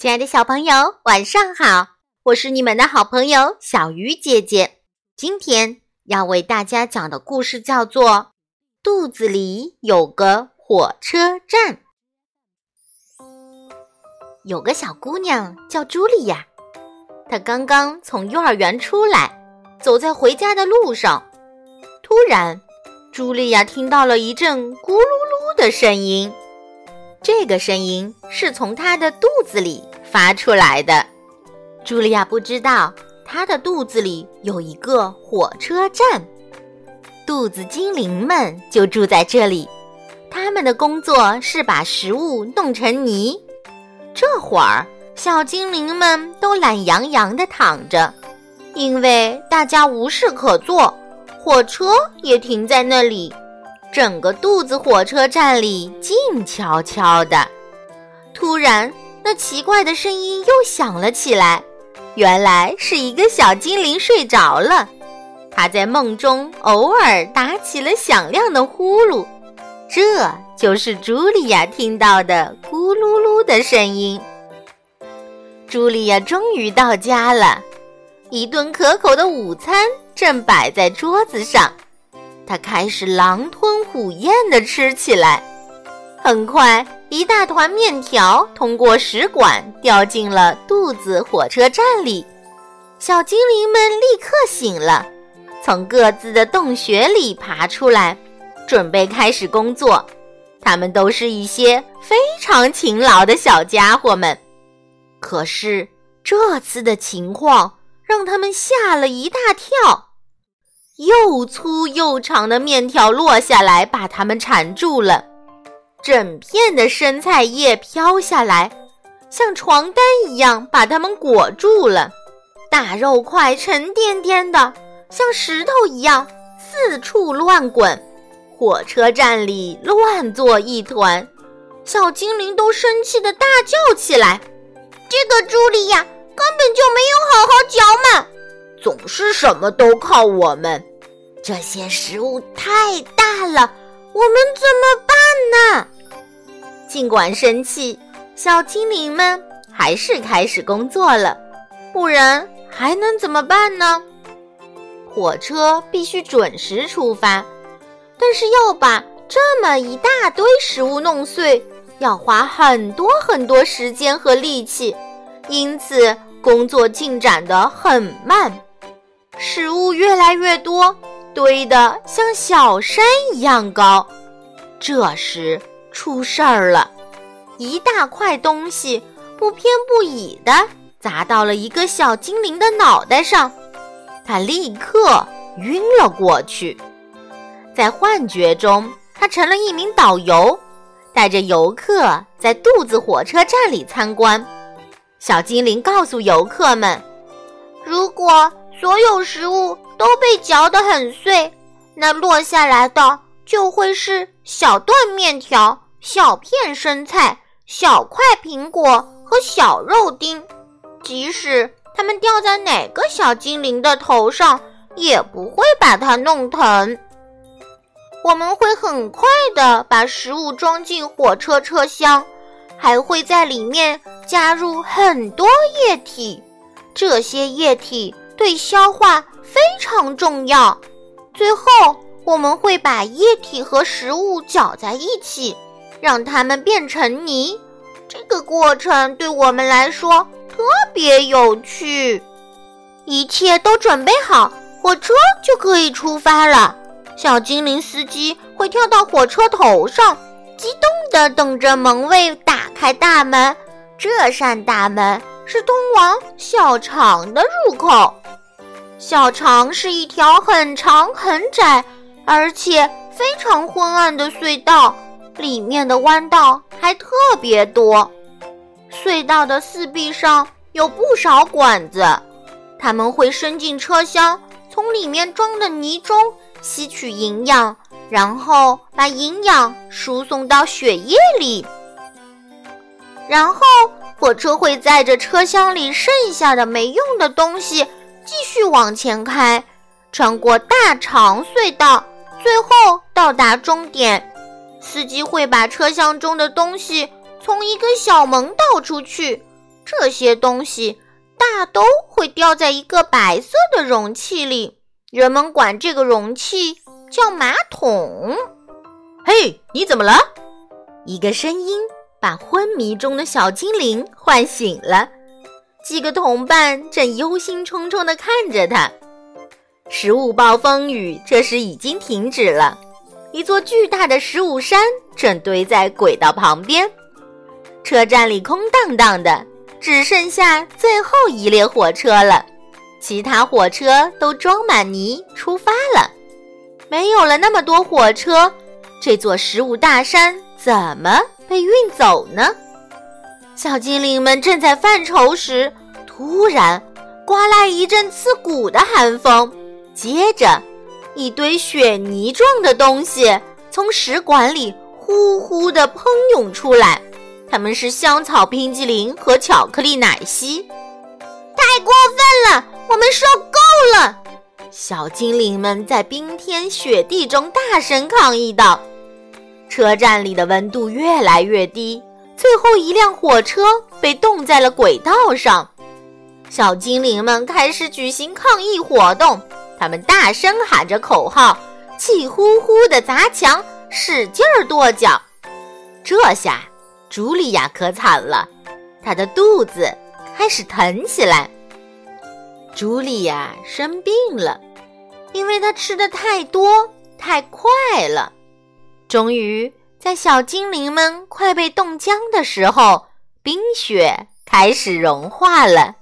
亲爱的小朋友，晚上好！我是你们的好朋友小鱼姐姐。今天要为大家讲的故事叫做《肚子里有个火车站》。有个小姑娘叫茱莉亚，她刚刚从幼儿园出来，走在回家的路上，突然，茱莉亚听到了一阵咕噜噜的声音。这个声音是从她的肚子里发出来的。茱莉亚不知道，她的肚子里有一个火车站，肚子精灵们就住在这里。他们的工作是把食物弄成泥。这会儿，小精灵们都懒洋洋地躺着，因为大家无事可做，火车也停在那里。整个肚子火车站里静悄悄的。突然，那奇怪的声音又响了起来。原来是一个小精灵睡着了，他在梦中偶尔打起了响亮的呼噜，这就是茱莉亚听到的咕噜噜的声音。茱莉亚终于到家了，一顿可口的午餐正摆在桌子上。他开始狼吞虎咽地吃起来，很快，一大团面条通过食管掉进了肚子火车站里。小精灵们立刻醒了，从各自的洞穴里爬出来，准备开始工作。他们都是一些非常勤劳的小家伙们。可是这次的情况让他们吓了一大跳。又粗又长的面条落下来，把它们缠住了。整片的生菜叶飘下来，像床单一样把它们裹住了。大肉块沉甸甸的，像石头一样四处乱滚。火车站里乱作一团，小精灵都生气的大叫起来：“这个茱莉亚根本就没有好好嚼嘛，总是什么都靠我们。”这些食物太大了，我们怎么办呢？尽管生气，小精灵们还是开始工作了，不然还能怎么办呢？火车必须准时出发，但是要把这么一大堆食物弄碎，要花很多很多时间和力气，因此工作进展得很慢，食物越来越多。堆得像小山一样高，这时出事儿了，一大块东西不偏不倚地砸到了一个小精灵的脑袋上，他立刻晕了过去。在幻觉中，他成了一名导游，带着游客在肚子火车站里参观。小精灵告诉游客们，如果所有食物。都被嚼得很碎，那落下来的就会是小段面条、小片生菜、小块苹果和小肉丁。即使它们掉在哪个小精灵的头上，也不会把它弄疼。我们会很快的把食物装进火车车厢，还会在里面加入很多液体，这些液体对消化。非常重要。最后，我们会把液体和食物搅在一起，让它们变成泥。这个过程对我们来说特别有趣。一切都准备好，火车就可以出发了。小精灵司机会跳到火车头上，激动地等着门卫打开大门。这扇大门是通往小肠的入口。小肠是一条很长很窄，而且非常昏暗的隧道，里面的弯道还特别多。隧道的四壁上有不少管子，它们会伸进车厢，从里面装的泥中吸取营养，然后把营养输送到血液里。然后火车会载着车厢里剩下的没用的东西。继续往前开，穿过大长隧道，最后到达终点。司机会把车厢中的东西从一个小门倒出去，这些东西大都会掉在一个白色的容器里，人们管这个容器叫马桶。嘿，你怎么了？一个声音把昏迷中的小精灵唤醒了。几个同伴正忧心忡忡地看着他。食物暴风雨这时已经停止了，一座巨大的食物山正堆在轨道旁边。车站里空荡荡的，只剩下最后一列火车了。其他火车都装满泥出发了。没有了那么多火车，这座食物大山怎么被运走呢？小精灵们正在犯愁时，突然刮来一阵刺骨的寒风，接着一堆雪泥状的东西从食管里呼呼地喷涌出来，它们是香草冰激凌和巧克力奶昔。太过分了！我们受够了！小精灵们在冰天雪地中大声抗议道。车站里的温度越来越低。最后一辆火车被冻在了轨道上，小精灵们开始举行抗议活动。他们大声喊着口号，气呼呼地砸墙，使劲儿跺脚。这下，茱莉亚可惨了，她的肚子开始疼起来。茱莉亚生病了，因为她吃的太多太快了。终于。在小精灵们快被冻僵的时候，冰雪开始融化了，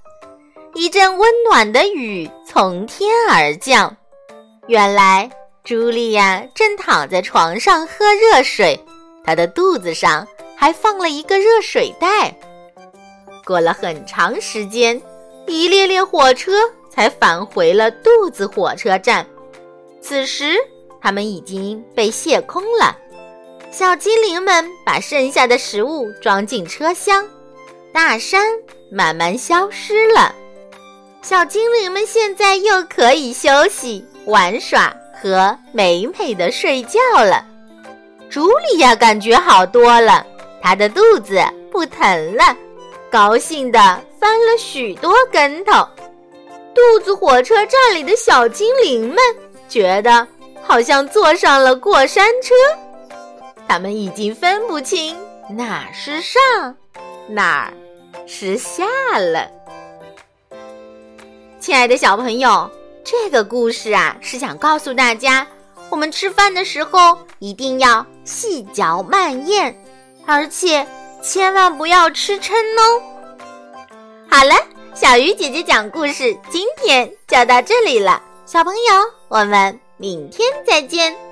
一阵温暖的雨从天而降。原来，茱莉亚正躺在床上喝热水，她的肚子上还放了一个热水袋。过了很长时间，一列列火车才返回了肚子火车站。此时，它们已经被卸空了。小精灵们把剩下的食物装进车厢，大山慢慢消失了。小精灵们现在又可以休息、玩耍和美美的睡觉了。茱莉亚感觉好多了，她的肚子不疼了，高兴地翻了许多跟头。肚子火车站里的小精灵们觉得好像坐上了过山车。他们已经分不清哪是上，哪儿是下了。亲爱的小朋友，这个故事啊，是想告诉大家，我们吃饭的时候一定要细嚼慢咽，而且千万不要吃撑哦。好了，小鱼姐姐讲故事，今天就到这里了。小朋友，我们明天再见。